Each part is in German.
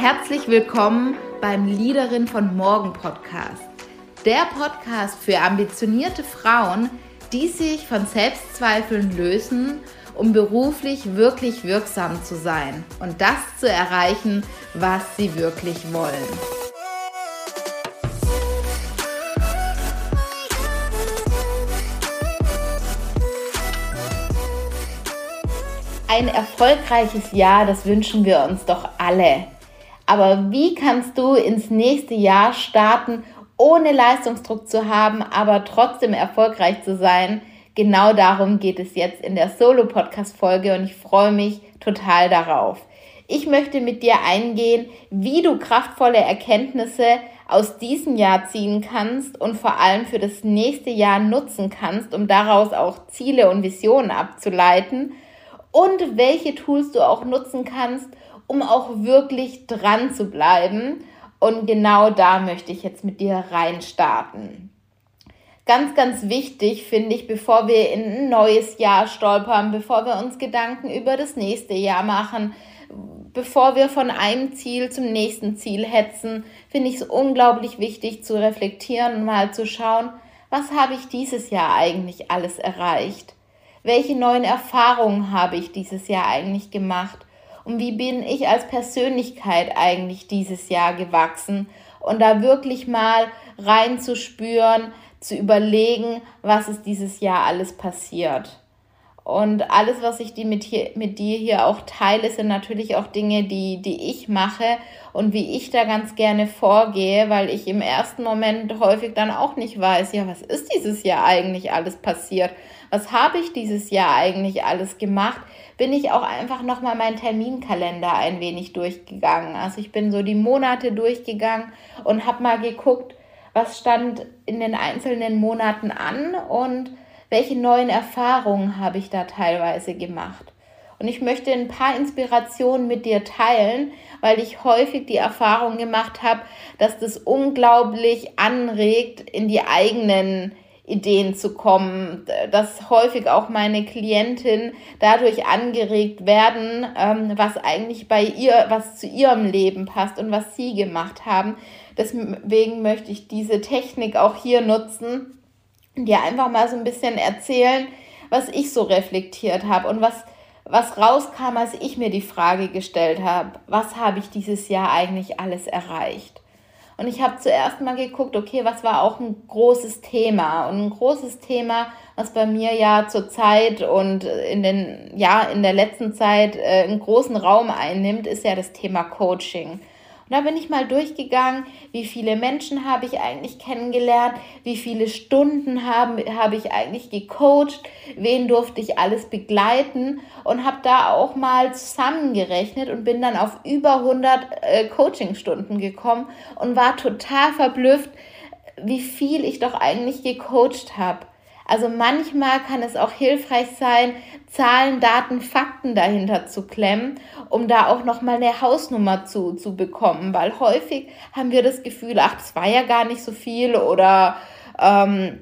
Herzlich willkommen beim Leaderin von Morgen Podcast. Der Podcast für ambitionierte Frauen, die sich von Selbstzweifeln lösen, um beruflich wirklich wirksam zu sein und das zu erreichen, was sie wirklich wollen. Ein erfolgreiches Jahr, das wünschen wir uns doch alle. Aber wie kannst du ins nächste Jahr starten, ohne Leistungsdruck zu haben, aber trotzdem erfolgreich zu sein? Genau darum geht es jetzt in der Solo-Podcast-Folge und ich freue mich total darauf. Ich möchte mit dir eingehen, wie du kraftvolle Erkenntnisse aus diesem Jahr ziehen kannst und vor allem für das nächste Jahr nutzen kannst, um daraus auch Ziele und Visionen abzuleiten und welche Tools du auch nutzen kannst, um auch wirklich dran zu bleiben. Und genau da möchte ich jetzt mit dir reinstarten. Ganz, ganz wichtig finde ich, bevor wir in ein neues Jahr stolpern, bevor wir uns Gedanken über das nächste Jahr machen, bevor wir von einem Ziel zum nächsten Ziel hetzen, finde ich es unglaublich wichtig zu reflektieren und mal zu schauen, was habe ich dieses Jahr eigentlich alles erreicht? Welche neuen Erfahrungen habe ich dieses Jahr eigentlich gemacht? Und wie bin ich als Persönlichkeit eigentlich dieses Jahr gewachsen und da wirklich mal reinzuspüren, zu überlegen, was ist dieses Jahr alles passiert. Und alles, was ich die mit, hier, mit dir hier auch teile, sind natürlich auch Dinge, die, die ich mache und wie ich da ganz gerne vorgehe, weil ich im ersten Moment häufig dann auch nicht weiß, ja, was ist dieses Jahr eigentlich alles passiert? Was habe ich dieses Jahr eigentlich alles gemacht? Bin ich auch einfach nochmal meinen Terminkalender ein wenig durchgegangen. Also ich bin so die Monate durchgegangen und habe mal geguckt, was stand in den einzelnen Monaten an und welche neuen Erfahrungen habe ich da teilweise gemacht. Und ich möchte ein paar Inspirationen mit dir teilen, weil ich häufig die Erfahrung gemacht habe, dass das unglaublich anregt, in die eigenen Ideen zu kommen, dass häufig auch meine Klientinnen dadurch angeregt werden, ähm, was eigentlich bei ihr, was zu ihrem Leben passt und was sie gemacht haben. Deswegen möchte ich diese Technik auch hier nutzen, dir einfach mal so ein bisschen erzählen, was ich so reflektiert habe und was, was rauskam, als ich mir die Frage gestellt habe, was habe ich dieses Jahr eigentlich alles erreicht? Und ich habe zuerst mal geguckt, okay, was war auch ein großes Thema? Und ein großes Thema, was bei mir ja zur Zeit und in den, ja, in der letzten Zeit äh, einen großen Raum einnimmt, ist ja das Thema Coaching. Und da bin ich mal durchgegangen, wie viele Menschen habe ich eigentlich kennengelernt, wie viele Stunden habe, habe ich eigentlich gecoacht, wen durfte ich alles begleiten und habe da auch mal zusammengerechnet und bin dann auf über 100 äh, Coachingstunden gekommen und war total verblüfft, wie viel ich doch eigentlich gecoacht habe. Also manchmal kann es auch hilfreich sein, Zahlen, Daten, Fakten dahinter zu klemmen, um da auch nochmal eine Hausnummer zu, zu bekommen, weil häufig haben wir das Gefühl, ach, das war ja gar nicht so viel oder, ähm,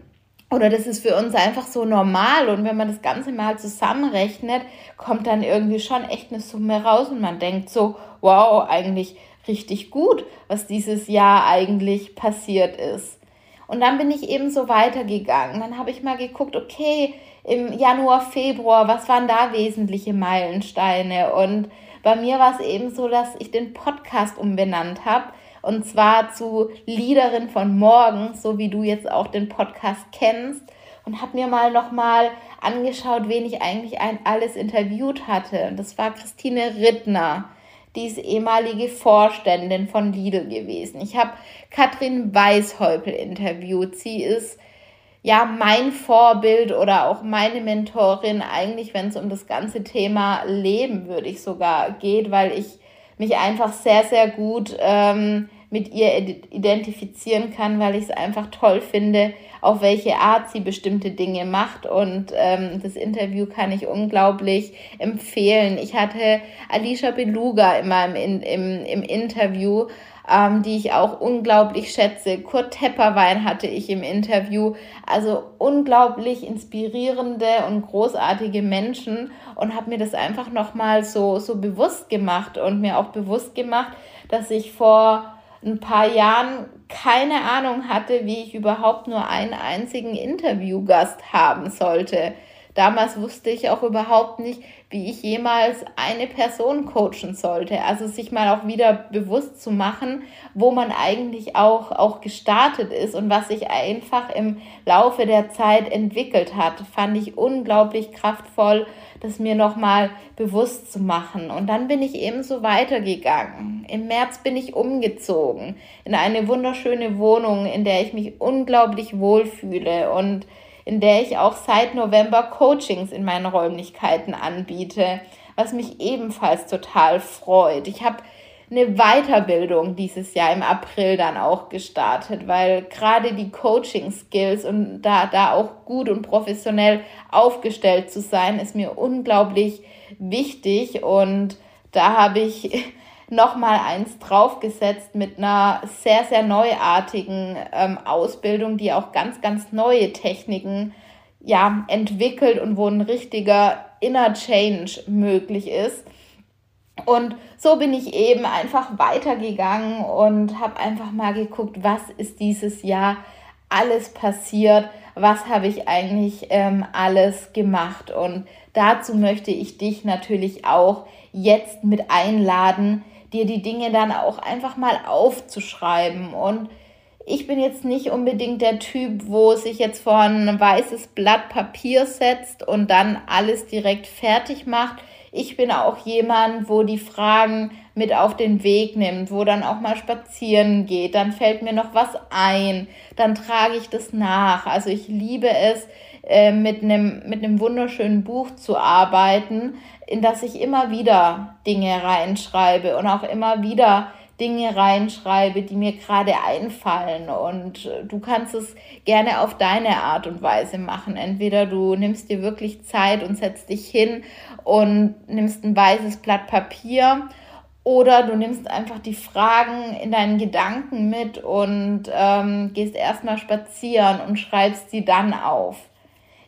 oder das ist für uns einfach so normal und wenn man das Ganze mal zusammenrechnet, kommt dann irgendwie schon echt eine Summe raus und man denkt so, wow, eigentlich richtig gut, was dieses Jahr eigentlich passiert ist. Und dann bin ich eben so weitergegangen. Dann habe ich mal geguckt, okay, im Januar, Februar, was waren da wesentliche Meilensteine? Und bei mir war es eben so, dass ich den Podcast umbenannt habe. Und zwar zu Liederin von morgen, so wie du jetzt auch den Podcast kennst. Und habe mir mal nochmal angeschaut, wen ich eigentlich ein, alles interviewt hatte. Und das war Christine Rittner die ist ehemalige Vorständin von Lidl gewesen. Ich habe Katrin Weishäupel interviewt. Sie ist ja mein Vorbild oder auch meine Mentorin eigentlich, wenn es um das ganze Thema Leben, würde ich sogar geht, weil ich mich einfach sehr, sehr gut ähm, mit ihr identifizieren kann, weil ich es einfach toll finde, auf welche Art sie bestimmte Dinge macht. Und ähm, das Interview kann ich unglaublich empfehlen. Ich hatte Alicia Beluga immer im, im, im Interview ähm, die ich auch unglaublich schätze. Kurt Tepperwein hatte ich im Interview. Also unglaublich inspirierende und großartige Menschen und habe mir das einfach nochmal so, so bewusst gemacht und mir auch bewusst gemacht, dass ich vor ein paar Jahren keine Ahnung hatte, wie ich überhaupt nur einen einzigen Interviewgast haben sollte. Damals wusste ich auch überhaupt nicht, wie ich jemals eine Person coachen sollte. Also sich mal auch wieder bewusst zu machen, wo man eigentlich auch, auch gestartet ist und was sich einfach im Laufe der Zeit entwickelt hat, fand ich unglaublich kraftvoll, das mir nochmal bewusst zu machen. Und dann bin ich ebenso weitergegangen. Im März bin ich umgezogen in eine wunderschöne Wohnung, in der ich mich unglaublich wohlfühle und in der ich auch seit November Coachings in meinen Räumlichkeiten anbiete, was mich ebenfalls total freut. Ich habe eine Weiterbildung dieses Jahr im April dann auch gestartet, weil gerade die Coaching-Skills und da, da auch gut und professionell aufgestellt zu sein, ist mir unglaublich wichtig und da habe ich nochmal eins draufgesetzt mit einer sehr, sehr neuartigen ähm, Ausbildung, die auch ganz, ganz neue Techniken ja, entwickelt und wo ein richtiger Inner Change möglich ist. Und so bin ich eben einfach weitergegangen und habe einfach mal geguckt, was ist dieses Jahr alles passiert, was habe ich eigentlich ähm, alles gemacht. Und dazu möchte ich dich natürlich auch jetzt mit einladen, dir die Dinge dann auch einfach mal aufzuschreiben. Und ich bin jetzt nicht unbedingt der Typ, wo sich jetzt vor ein weißes Blatt Papier setzt und dann alles direkt fertig macht. Ich bin auch jemand, wo die Fragen mit auf den Weg nimmt, wo dann auch mal spazieren geht, dann fällt mir noch was ein, dann trage ich das nach. Also ich liebe es, äh, mit einem mit einem wunderschönen Buch zu arbeiten, in das ich immer wieder Dinge reinschreibe und auch immer wieder Dinge reinschreibe, die mir gerade einfallen. Und du kannst es gerne auf deine Art und Weise machen. Entweder du nimmst dir wirklich Zeit und setzt dich hin und nimmst ein weißes Blatt Papier. Oder du nimmst einfach die Fragen in deinen Gedanken mit und ähm, gehst erstmal spazieren und schreibst sie dann auf.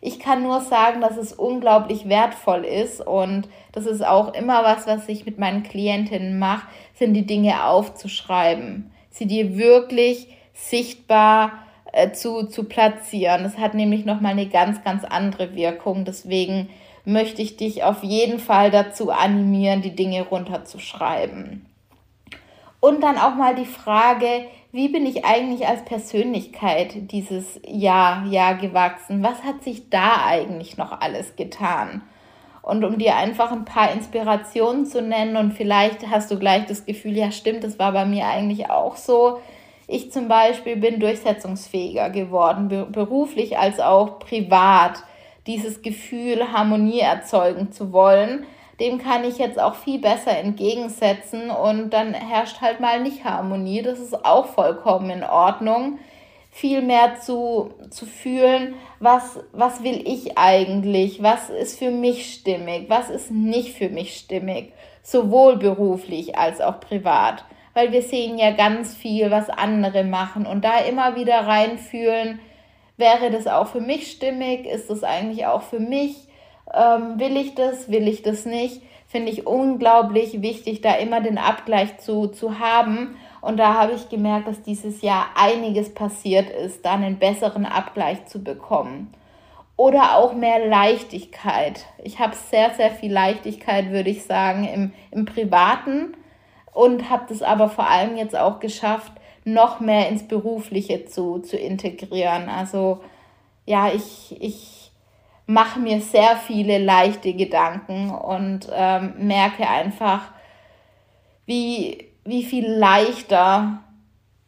Ich kann nur sagen, dass es unglaublich wertvoll ist und das ist auch immer was, was ich mit meinen Klientinnen mache, sind die Dinge aufzuschreiben, sie dir wirklich sichtbar äh, zu, zu platzieren. Das hat nämlich nochmal eine ganz, ganz andere Wirkung. Deswegen möchte ich dich auf jeden Fall dazu animieren, die Dinge runterzuschreiben. Und dann auch mal die Frage, wie bin ich eigentlich als Persönlichkeit dieses Jahr, Jahr gewachsen? Was hat sich da eigentlich noch alles getan? Und um dir einfach ein paar Inspirationen zu nennen und vielleicht hast du gleich das Gefühl, ja stimmt, das war bei mir eigentlich auch so. Ich zum Beispiel bin durchsetzungsfähiger geworden, beruflich als auch privat. Dieses Gefühl, Harmonie erzeugen zu wollen, dem kann ich jetzt auch viel besser entgegensetzen und dann herrscht halt mal nicht Harmonie. Das ist auch vollkommen in Ordnung. Viel mehr zu, zu fühlen, was, was will ich eigentlich, was ist für mich stimmig, was ist nicht für mich stimmig, sowohl beruflich als auch privat. Weil wir sehen ja ganz viel, was andere machen und da immer wieder reinfühlen, wäre das auch für mich stimmig, ist das eigentlich auch für mich ähm, will ich das, will ich das nicht, finde ich unglaublich wichtig, da immer den Abgleich zu, zu haben. Und da habe ich gemerkt, dass dieses Jahr einiges passiert ist, da einen besseren Abgleich zu bekommen. Oder auch mehr Leichtigkeit. Ich habe sehr, sehr viel Leichtigkeit, würde ich sagen, im, im Privaten und habe das aber vor allem jetzt auch geschafft, noch mehr ins Berufliche zu, zu integrieren. Also ja, ich, ich mache mir sehr viele leichte Gedanken und ähm, merke einfach, wie, wie viel leichter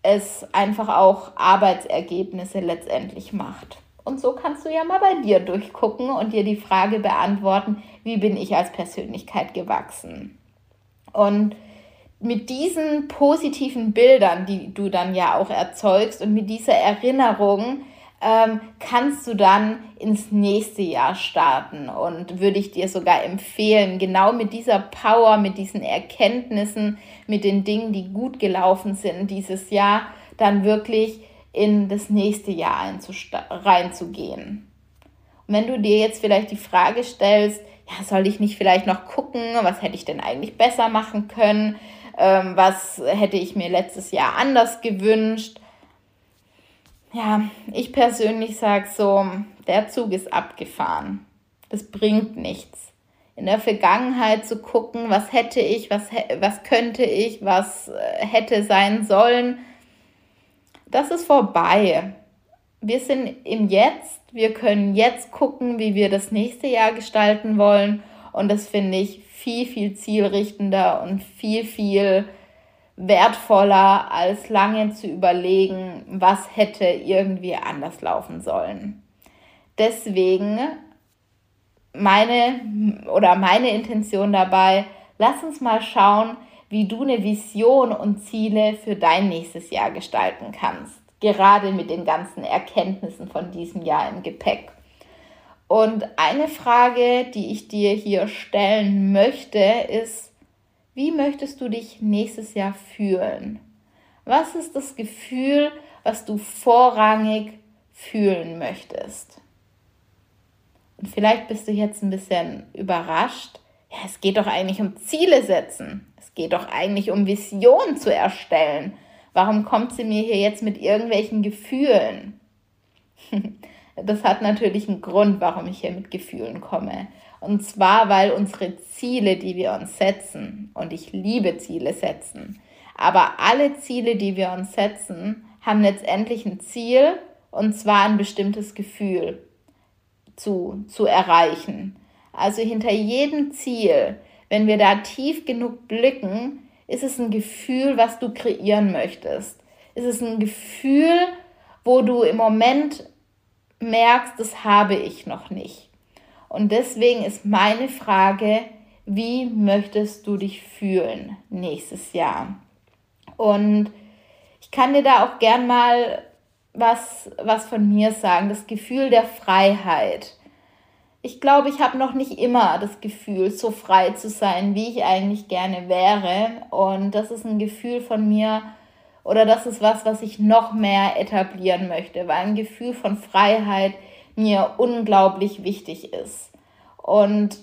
es einfach auch Arbeitsergebnisse letztendlich macht. Und so kannst du ja mal bei dir durchgucken und dir die Frage beantworten, wie bin ich als Persönlichkeit gewachsen? Und mit diesen positiven Bildern, die du dann ja auch erzeugst und mit dieser Erinnerung ähm, kannst du dann ins nächste Jahr starten und würde ich dir sogar empfehlen, genau mit dieser Power, mit diesen Erkenntnissen, mit den Dingen, die gut gelaufen sind dieses Jahr, dann wirklich in das nächste Jahr reinzugehen. Und wenn du dir jetzt vielleicht die Frage stellst, ja, soll ich nicht vielleicht noch gucken, was hätte ich denn eigentlich besser machen können, ähm, was hätte ich mir letztes Jahr anders gewünscht, ja, ich persönlich sage so, der Zug ist abgefahren. Das bringt nichts. In der Vergangenheit zu gucken, was hätte ich, was, was könnte ich, was äh, hätte sein sollen, das ist vorbei. Wir sind im Jetzt, wir können jetzt gucken, wie wir das nächste Jahr gestalten wollen. Und das finde ich viel, viel zielrichtender und viel, viel wertvoller, als lange zu überlegen, was hätte irgendwie anders laufen sollen. Deswegen meine oder meine Intention dabei, lass uns mal schauen, wie du eine Vision und Ziele für dein nächstes Jahr gestalten kannst, gerade mit den ganzen Erkenntnissen von diesem Jahr im Gepäck. Und eine Frage, die ich dir hier stellen möchte, ist, wie möchtest du dich nächstes Jahr fühlen? Was ist das Gefühl, was du vorrangig fühlen möchtest? Und vielleicht bist du jetzt ein bisschen überrascht. Ja, es geht doch eigentlich um Ziele setzen. Es geht doch eigentlich um Visionen zu erstellen. Warum kommt sie mir hier jetzt mit irgendwelchen Gefühlen? Das hat natürlich einen Grund, warum ich hier mit Gefühlen komme. Und zwar, weil unsere Ziele, die wir uns setzen, und ich liebe Ziele setzen, aber alle Ziele, die wir uns setzen, haben letztendlich ein Ziel, und zwar ein bestimmtes Gefühl zu, zu erreichen. Also hinter jedem Ziel, wenn wir da tief genug blicken, ist es ein Gefühl, was du kreieren möchtest. Ist es ein Gefühl, wo du im Moment merkst, das habe ich noch nicht. Und deswegen ist meine Frage, wie möchtest du dich fühlen nächstes Jahr? Und ich kann dir da auch gern mal was, was von mir sagen, das Gefühl der Freiheit. Ich glaube, ich habe noch nicht immer das Gefühl, so frei zu sein, wie ich eigentlich gerne wäre. Und das ist ein Gefühl von mir, oder das ist was, was ich noch mehr etablieren möchte, weil ein Gefühl von Freiheit mir unglaublich wichtig ist. Und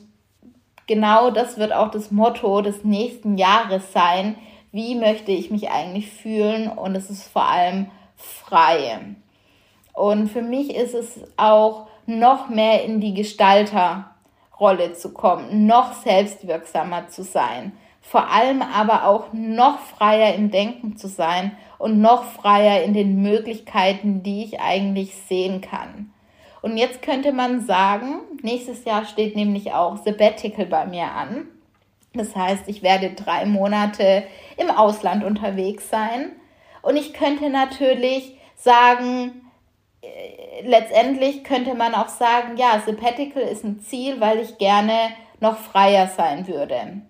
genau das wird auch das Motto des nächsten Jahres sein. Wie möchte ich mich eigentlich fühlen? Und es ist vor allem frei. Und für mich ist es auch noch mehr in die Gestalterrolle zu kommen, noch selbstwirksamer zu sein vor allem aber auch noch freier im Denken zu sein und noch freier in den Möglichkeiten, die ich eigentlich sehen kann. Und jetzt könnte man sagen, nächstes Jahr steht nämlich auch Sabbatical bei mir an. Das heißt, ich werde drei Monate im Ausland unterwegs sein. Und ich könnte natürlich sagen, äh, letztendlich könnte man auch sagen, ja, Sabbatical ist ein Ziel, weil ich gerne noch freier sein würde.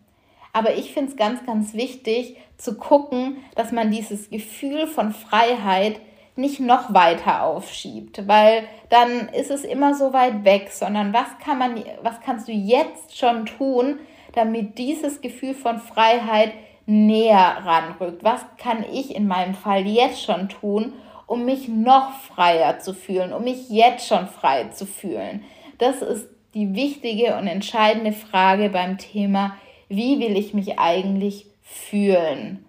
Aber ich finde es ganz, ganz wichtig zu gucken, dass man dieses Gefühl von Freiheit nicht noch weiter aufschiebt, weil dann ist es immer so weit weg, sondern was kann man, was kannst du jetzt schon tun, damit dieses Gefühl von Freiheit näher ranrückt? Was kann ich in meinem Fall jetzt schon tun, um mich noch freier zu fühlen, um mich jetzt schon frei zu fühlen? Das ist die wichtige und entscheidende Frage beim Thema wie will ich mich eigentlich fühlen.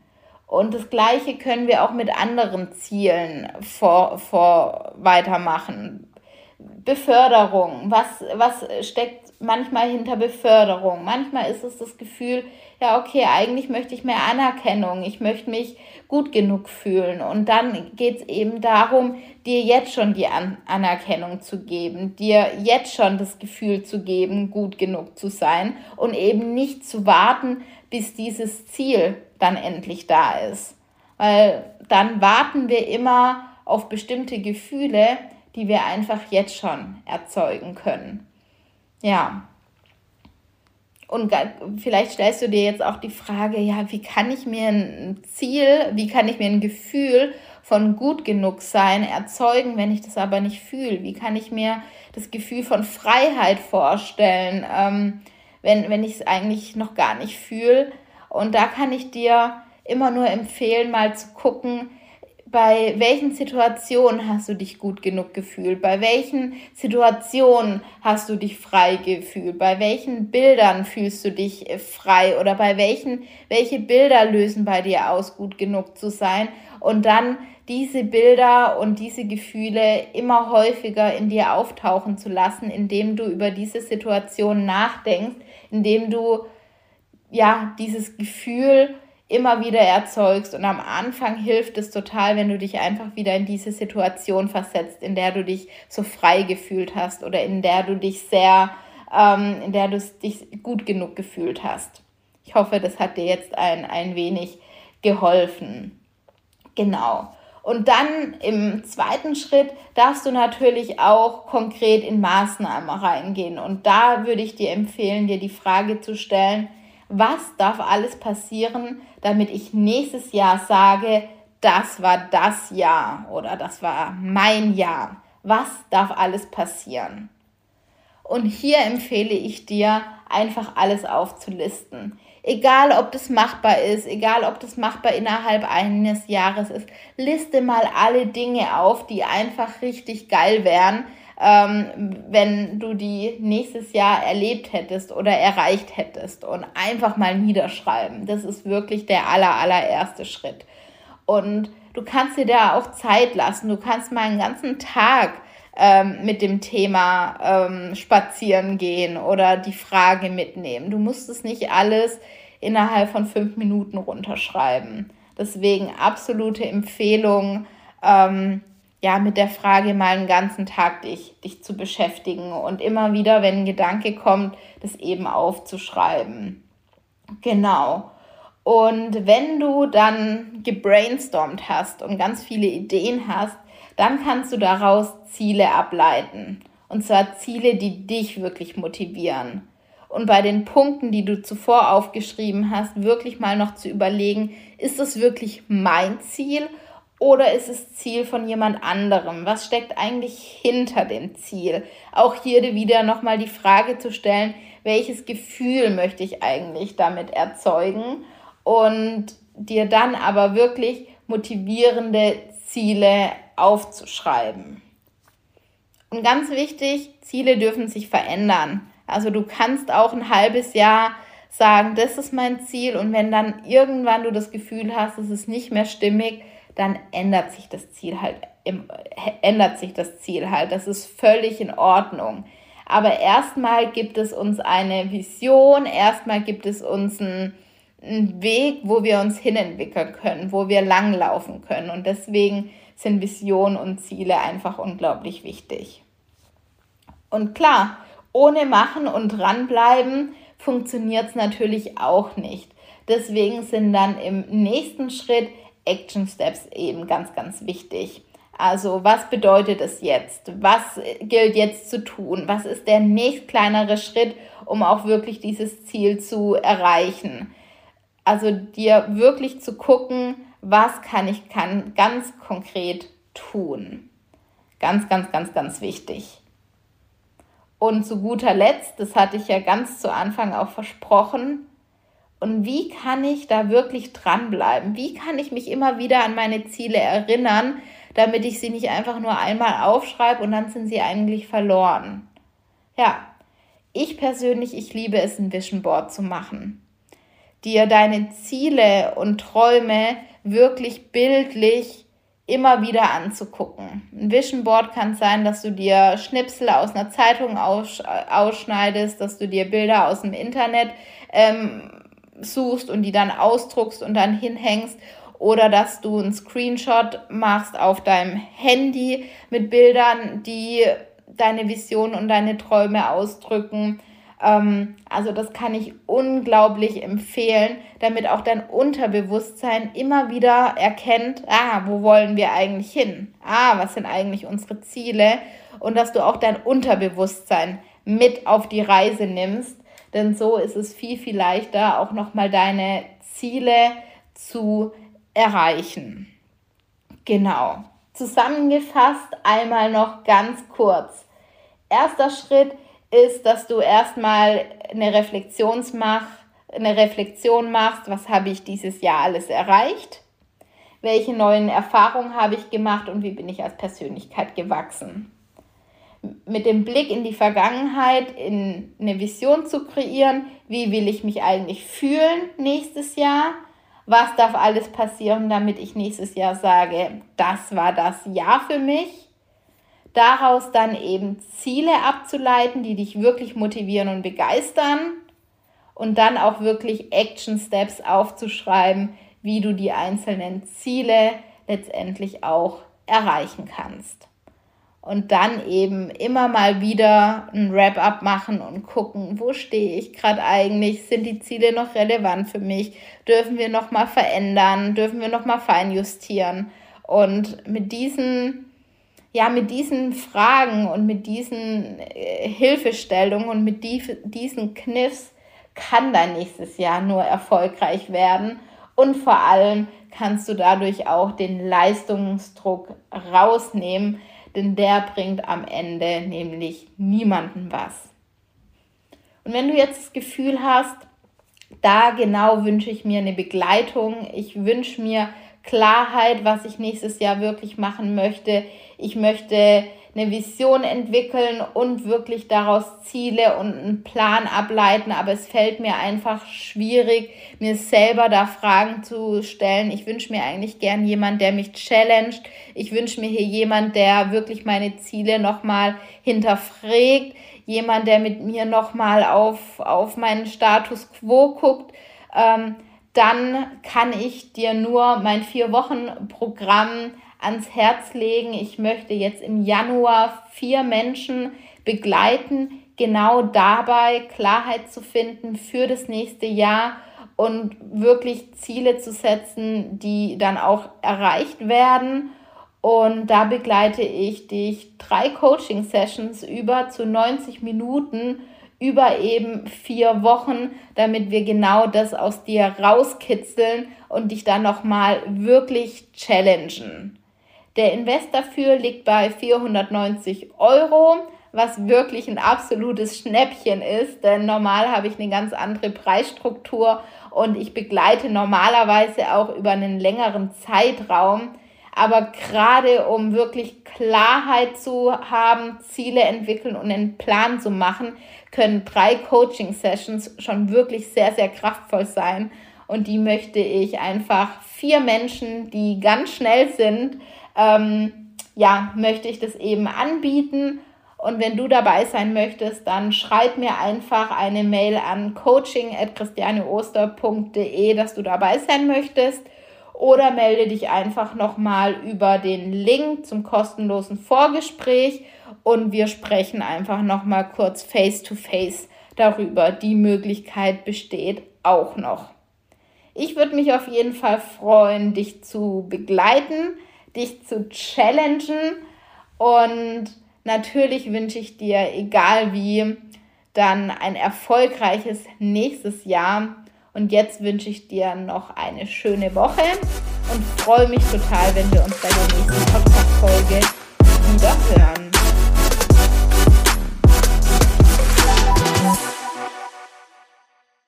Und das Gleiche können wir auch mit anderen Zielen vor, vor weitermachen. Beförderung, was, was steckt manchmal hinter Beförderung? Manchmal ist es das Gefühl, ja, okay, eigentlich möchte ich mehr Anerkennung, ich möchte mich gut genug fühlen. Und dann geht es eben darum, dir jetzt schon die An Anerkennung zu geben, dir jetzt schon das Gefühl zu geben, gut genug zu sein und eben nicht zu warten, bis dieses Ziel dann endlich da ist. Weil dann warten wir immer auf bestimmte Gefühle, die wir einfach jetzt schon erzeugen können. Ja. und vielleicht stellst du dir jetzt auch die Frage, ja, wie kann ich mir ein Ziel, wie kann ich mir ein Gefühl von gut genug sein erzeugen, wenn ich das aber nicht fühle? Wie kann ich mir das Gefühl von Freiheit vorstellen, ähm, wenn, wenn ich es eigentlich noch gar nicht fühle? Und da kann ich dir immer nur empfehlen, mal zu gucken, bei welchen Situationen hast du dich gut genug gefühlt? Bei welchen Situationen hast du dich frei gefühlt? Bei welchen Bildern fühlst du dich äh, frei? Oder bei welchen, welche Bilder lösen bei dir aus, gut genug zu sein? Und dann diese Bilder und diese Gefühle immer häufiger in dir auftauchen zu lassen, indem du über diese Situation nachdenkst, indem du ja dieses Gefühl immer wieder erzeugst. Und am Anfang hilft es total, wenn du dich einfach wieder in diese Situation versetzt, in der du dich so frei gefühlt hast oder in der du dich sehr, ähm, in der du dich gut genug gefühlt hast. Ich hoffe, das hat dir jetzt ein, ein wenig geholfen. Genau. Und dann im zweiten Schritt darfst du natürlich auch konkret in Maßnahmen reingehen. Und da würde ich dir empfehlen, dir die Frage zu stellen, was darf alles passieren, damit ich nächstes Jahr sage, das war das Jahr oder das war mein Jahr. Was darf alles passieren? Und hier empfehle ich dir, einfach alles aufzulisten. Egal, ob das machbar ist, egal, ob das machbar innerhalb eines Jahres ist, liste mal alle Dinge auf, die einfach richtig geil wären, ähm, wenn du die nächstes Jahr erlebt hättest oder erreicht hättest und einfach mal niederschreiben. Das ist wirklich der aller, allererste Schritt. Und du kannst dir da auch Zeit lassen. Du kannst mal einen ganzen Tag ähm, mit dem Thema ähm, spazieren gehen oder die Frage mitnehmen. Du musst es nicht alles innerhalb von fünf Minuten runterschreiben. Deswegen absolute Empfehlung, ähm, ja, mit der Frage mal einen ganzen Tag dich, dich zu beschäftigen und immer wieder, wenn ein Gedanke kommt, das eben aufzuschreiben. Genau. Und wenn du dann gebrainstormt hast und ganz viele Ideen hast, dann kannst du daraus Ziele ableiten. Und zwar Ziele, die dich wirklich motivieren. Und bei den Punkten, die du zuvor aufgeschrieben hast, wirklich mal noch zu überlegen, ist es wirklich mein Ziel oder ist es Ziel von jemand anderem? Was steckt eigentlich hinter dem Ziel? Auch hier wieder nochmal die Frage zu stellen, welches Gefühl möchte ich eigentlich damit erzeugen? Und dir dann aber wirklich motivierende Ziele aufzuschreiben. Und ganz wichtig, Ziele dürfen sich verändern. Also du kannst auch ein halbes Jahr sagen, das ist mein Ziel und wenn dann irgendwann du das Gefühl hast, es ist nicht mehr stimmig, dann ändert sich das Ziel halt, ändert sich das Ziel halt. Das ist völlig in Ordnung. Aber erstmal gibt es uns eine Vision, erstmal gibt es uns einen, Weg, wo wir uns hinentwickeln können, wo wir langlaufen können. Und deswegen sind Visionen und Ziele einfach unglaublich wichtig. Und klar, ohne Machen und dranbleiben funktioniert es natürlich auch nicht. Deswegen sind dann im nächsten Schritt Action Steps eben ganz, ganz wichtig. Also was bedeutet es jetzt? Was gilt jetzt zu tun? Was ist der nächst kleinere Schritt, um auch wirklich dieses Ziel zu erreichen? Also dir wirklich zu gucken, was kann ich kann ganz konkret tun. Ganz, ganz, ganz, ganz wichtig. Und zu guter Letzt, das hatte ich ja ganz zu Anfang auch versprochen, und wie kann ich da wirklich dranbleiben? Wie kann ich mich immer wieder an meine Ziele erinnern, damit ich sie nicht einfach nur einmal aufschreibe und dann sind sie eigentlich verloren? Ja, ich persönlich, ich liebe es, ein Vision Board zu machen. Dir deine Ziele und Träume wirklich bildlich immer wieder anzugucken. Ein Vision Board kann sein, dass du dir Schnipsel aus einer Zeitung ausschneidest, dass du dir Bilder aus dem Internet ähm, suchst und die dann ausdruckst und dann hinhängst oder dass du einen Screenshot machst auf deinem Handy mit Bildern, die deine Vision und deine Träume ausdrücken. Ähm, also das kann ich unglaublich empfehlen, damit auch dein Unterbewusstsein immer wieder erkennt, ah, wo wollen wir eigentlich hin? Ah, was sind eigentlich unsere Ziele? Und dass du auch dein Unterbewusstsein mit auf die Reise nimmst, denn so ist es viel, viel leichter, auch nochmal deine Ziele zu erreichen. Genau. Zusammengefasst einmal noch ganz kurz. Erster Schritt ist, dass du erstmal eine, Reflexionsmach, eine Reflexion machst, was habe ich dieses Jahr alles erreicht, welche neuen Erfahrungen habe ich gemacht und wie bin ich als Persönlichkeit gewachsen. Mit dem Blick in die Vergangenheit in eine Vision zu kreieren, wie will ich mich eigentlich fühlen nächstes Jahr, was darf alles passieren, damit ich nächstes Jahr sage, das war das Jahr für mich daraus dann eben Ziele abzuleiten, die dich wirklich motivieren und begeistern und dann auch wirklich Action Steps aufzuschreiben, wie du die einzelnen Ziele letztendlich auch erreichen kannst. Und dann eben immer mal wieder ein Wrap-up machen und gucken, wo stehe ich gerade eigentlich? Sind die Ziele noch relevant für mich? Dürfen wir noch mal verändern? Dürfen wir noch mal feinjustieren? Und mit diesen ja, mit diesen Fragen und mit diesen äh, Hilfestellungen und mit die, diesen Kniffs kann dein nächstes Jahr nur erfolgreich werden. Und vor allem kannst du dadurch auch den Leistungsdruck rausnehmen, denn der bringt am Ende nämlich niemanden was. Und wenn du jetzt das Gefühl hast, da genau wünsche ich mir eine Begleitung, ich wünsche mir Klarheit, was ich nächstes Jahr wirklich machen möchte. Ich möchte eine Vision entwickeln und wirklich daraus Ziele und einen Plan ableiten, aber es fällt mir einfach schwierig, mir selber da Fragen zu stellen. Ich wünsche mir eigentlich gern jemand, der mich challenged. Ich wünsche mir hier jemand, der wirklich meine Ziele nochmal hinterfragt, jemand, der mit mir nochmal auf, auf meinen Status quo guckt. Ähm, dann kann ich dir nur mein Vier-Wochen-Programm ans Herz legen. Ich möchte jetzt im Januar vier Menschen begleiten, genau dabei Klarheit zu finden für das nächste Jahr und wirklich Ziele zu setzen, die dann auch erreicht werden. Und da begleite ich dich drei Coaching-Sessions über zu 90 Minuten über eben vier Wochen, damit wir genau das aus dir rauskitzeln und dich dann nochmal wirklich challengen. Der Invest dafür liegt bei 490 Euro, was wirklich ein absolutes Schnäppchen ist, denn normal habe ich eine ganz andere Preisstruktur und ich begleite normalerweise auch über einen längeren Zeitraum. Aber gerade um wirklich Klarheit zu haben, Ziele entwickeln und einen Plan zu machen, können drei Coaching-Sessions schon wirklich sehr, sehr kraftvoll sein. Und die möchte ich einfach vier Menschen, die ganz schnell sind, ähm, ja, möchte ich das eben anbieten. Und wenn du dabei sein möchtest, dann schreib mir einfach eine Mail an coaching.christianeoster.de, dass du dabei sein möchtest oder melde dich einfach nochmal über den Link zum kostenlosen Vorgespräch und wir sprechen einfach nochmal kurz face to face darüber. Die Möglichkeit besteht auch noch. Ich würde mich auf jeden Fall freuen, dich zu begleiten, dich zu challengen. Und natürlich wünsche ich dir, egal wie, dann ein erfolgreiches nächstes Jahr. Und jetzt wünsche ich dir noch eine schöne Woche und freue mich total, wenn wir uns bei der nächsten Podcast-Folge